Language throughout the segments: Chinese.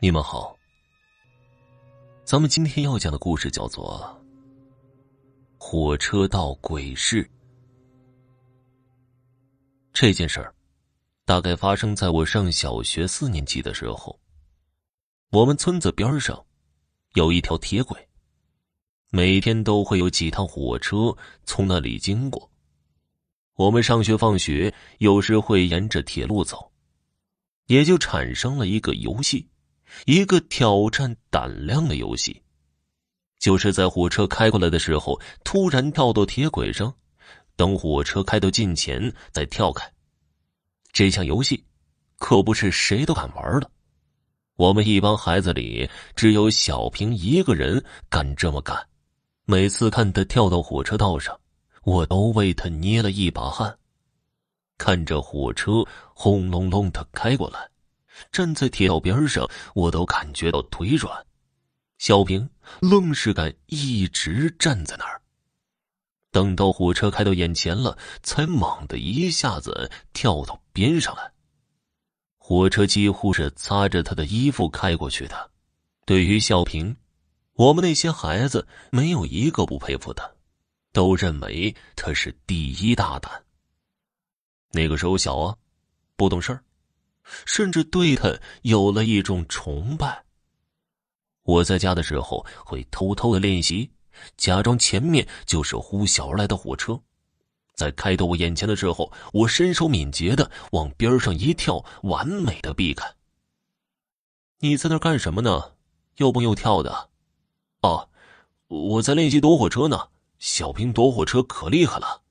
你们好，咱们今天要讲的故事叫做《火车到鬼市》。这件事儿大概发生在我上小学四年级的时候。我们村子边上有一条铁轨，每天都会有几趟火车从那里经过。我们上学放学有时会沿着铁路走，也就产生了一个游戏。一个挑战胆量的游戏，就是在火车开过来的时候，突然跳到铁轨上，等火车开到近前再跳开。这项游戏可不是谁都敢玩的。我们一帮孩子里，只有小平一个人敢这么干。每次看他跳到火车道上，我都为他捏了一把汗。看着火车轰隆隆的开过来。站在铁道边上，我都感觉到腿软。小平愣是敢一直站在那儿。等到火车开到眼前了，才猛地一下子跳到边上来。火车几乎是擦着他的衣服开过去的。对于小平，我们那些孩子没有一个不佩服他，都认为他是第一大胆。那个时候小啊，不懂事儿。甚至对他有了一种崇拜。我在家的时候会偷偷的练习，假装前面就是呼啸而来的火车，在开到我眼前的时候，我身手敏捷的往边上一跳，完美的避开。你在那干什么呢？又蹦又跳的。哦，我在练习躲火车呢。小平躲火车可厉害了。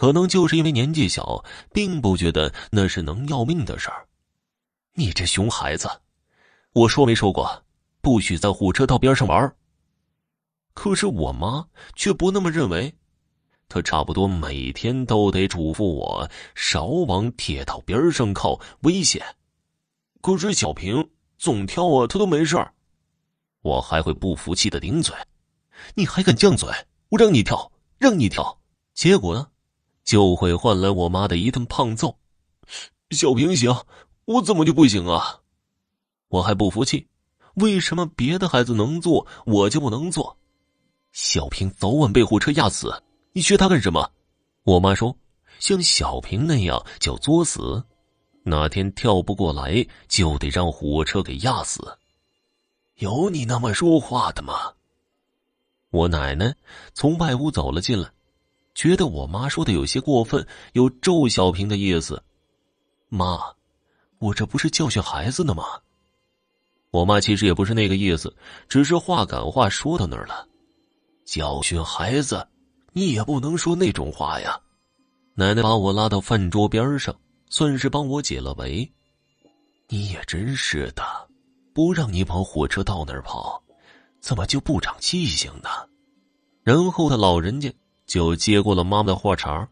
可能就是因为年纪小，并不觉得那是能要命的事儿。你这熊孩子，我说没说过，不许在火车道边上玩？可是我妈却不那么认为，她差不多每天都得嘱咐我少往铁道边上靠，危险。可是小平总跳啊，他都没事儿。我还会不服气的顶嘴：“你还敢犟嘴？我让你跳，让你跳。”结果呢？就会换来我妈的一顿胖揍。小平行，我怎么就不行啊？我还不服气，为什么别的孩子能做，我就不能做？小平早晚被火车压死，你学他干什么？我妈说，像小平那样叫作死，哪天跳不过来，就得让火车给压死。有你那么说话的吗？我奶奶从外屋走了进来。觉得我妈说的有些过分，有咒小平的意思。妈，我这不是教训孩子呢吗？我妈其实也不是那个意思，只是话赶话说到那儿了。教训孩子，你也不能说那种话呀。奶奶把我拉到饭桌边上，算是帮我解了围。你也真是的，不让你往火车道那儿跑，怎么就不长记性呢？然后他老人家。就接过了妈妈的话茬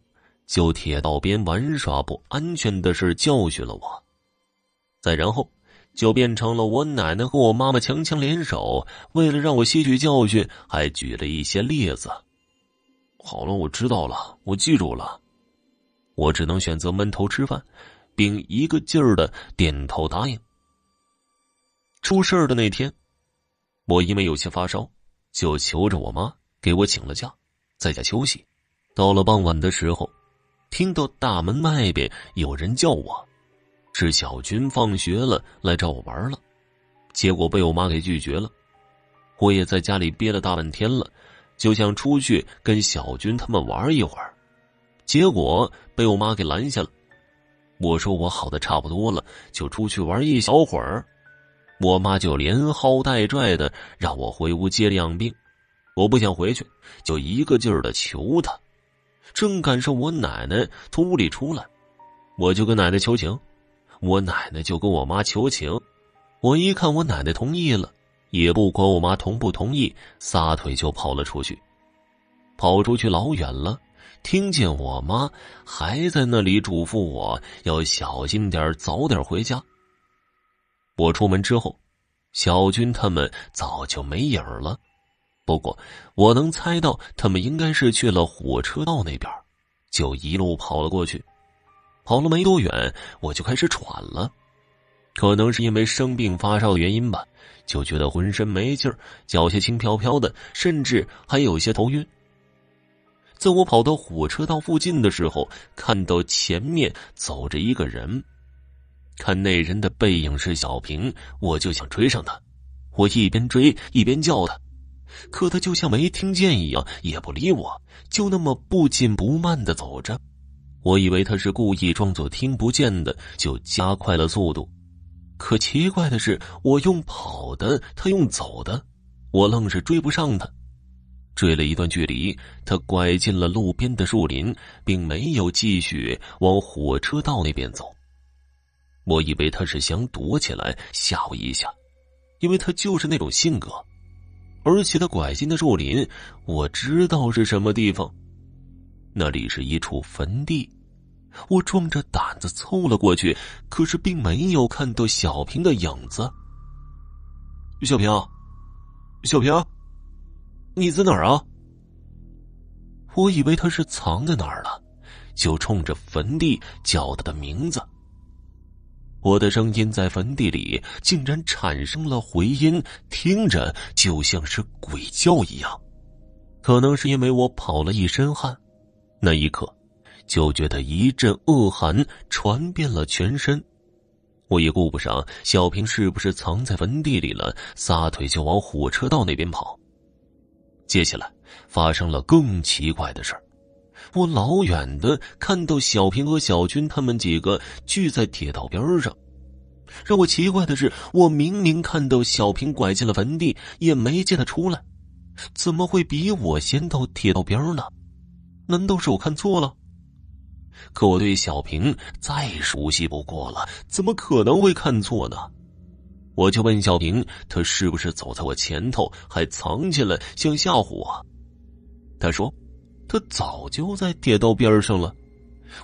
就铁道边玩耍不安全的事教训了我。再然后，就变成了我奶奶和我妈妈强强联手，为了让我吸取教训，还举了一些例子。好了，我知道了，我记住了。我只能选择闷头吃饭，并一个劲儿的点头答应。出事儿的那天，我因为有些发烧，就求着我妈给我请了假。在家休息，到了傍晚的时候，听到大门外边有人叫我，是小军放学了来找我玩了，结果被我妈给拒绝了。我也在家里憋了大半天了，就想出去跟小军他们玩一会儿，结果被我妈给拦下了。我说我好的差不多了，就出去玩一小会儿，我妈就连薅带拽的让我回屋接着养病。我不想回去，就一个劲儿的求他。正赶上我奶奶从屋里出来，我就跟奶奶求情，我奶奶就跟我妈求情。我一看我奶奶同意了，也不管我妈同不同意，撒腿就跑了出去。跑出去老远了，听见我妈还在那里嘱咐我要小心点，早点回家。我出门之后，小军他们早就没影了。不过，我能猜到他们应该是去了火车道那边，就一路跑了过去。跑了没多远，我就开始喘了。可能是因为生病发烧的原因吧，就觉得浑身没劲儿，脚下轻飘飘的，甚至还有些头晕。在我跑到火车道附近的时候，看到前面走着一个人，看那人的背影是小平，我就想追上他。我一边追一边叫他，可他就像没听见一样，也不理我，就那么不紧不慢的走着。我以为他是故意装作听不见的，就加快了速度。可奇怪的是，我用跑的，他用走的，我愣是追不上他。追了一段距离，他拐进了路边的树林，并没有继续往火车道那边走。我以为他是想躲起来吓我一下，因为他就是那种性格。而且他拐进的树林，我知道是什么地方，那里是一处坟地。我壮着胆子凑了过去，可是并没有看到小平的影子。小平，小平，你在哪儿啊？我以为他是藏在哪儿了，就冲着坟地叫他的名字。我的声音在坟地里竟然产生了回音，听着就像是鬼叫一样。可能是因为我跑了一身汗，那一刻。就觉得一阵恶寒传遍了全身，我也顾不上小平是不是藏在坟地里了，撒腿就往火车道那边跑。接下来发生了更奇怪的事儿，我老远的看到小平和小军他们几个聚在铁道边上。让我奇怪的是，我明明看到小平拐进了坟地，也没见他出来，怎么会比我先到铁道边呢？难道是我看错了？可我对小平再熟悉不过了，怎么可能会看错呢？我就问小平，他是不是走在我前头，还藏起来想吓唬我？他说，他早就在铁道边上了。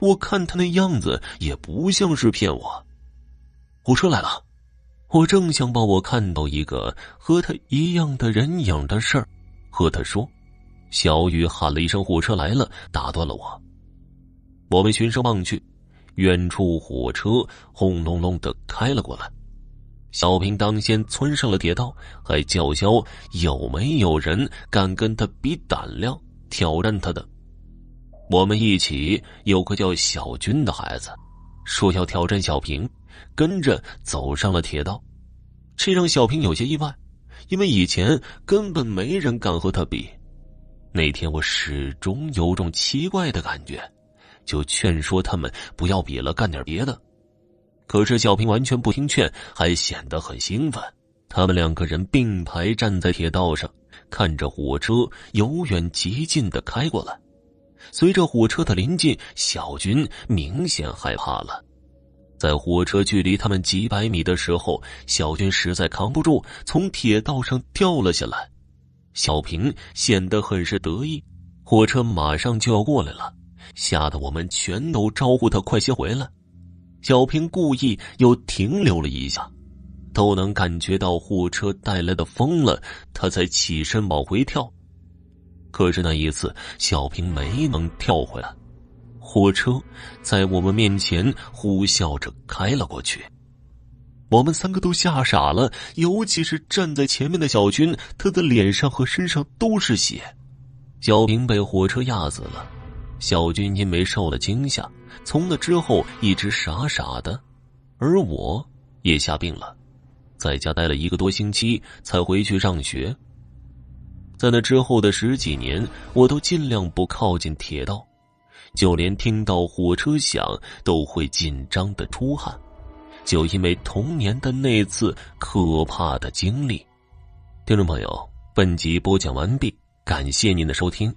我看他那样子，也不像是骗我。火车来了，我正想把我看到一个和他一样的人影的事儿和他说，小雨喊了一声“火车来了”，打断了我。我们循声望去，远处火车轰隆隆的开了过来。小平当先窜上了铁道，还叫嚣：“有没有人敢跟他比胆量，挑战他的？”我们一起有个叫小军的孩子，说要挑战小平，跟着走上了铁道。这让小平有些意外，因为以前根本没人敢和他比。那天我始终有种奇怪的感觉。就劝说他们不要比了，干点别的。可是小平完全不听劝，还显得很兴奋。他们两个人并排站在铁道上，看着火车由远及近的开过来。随着火车的临近，小军明显害怕了。在火车距离他们几百米的时候，小军实在扛不住，从铁道上掉了下来。小平显得很是得意，火车马上就要过来了。吓得我们全都招呼他快些回来。小平故意又停留了一下，都能感觉到货车带来的风了，他才起身往回跳。可是那一次，小平没能跳回来，火车在我们面前呼啸着开了过去。我们三个都吓傻了，尤其是站在前面的小军，他的脸上和身上都是血。小平被火车压死了。小军因为受了惊吓，从那之后一直傻傻的，而我也吓病了，在家待了一个多星期才回去上学。在那之后的十几年，我都尽量不靠近铁道，就连听到火车响都会紧张的出汗，就因为童年的那次可怕的经历。听众朋友，本集播讲完毕，感谢您的收听。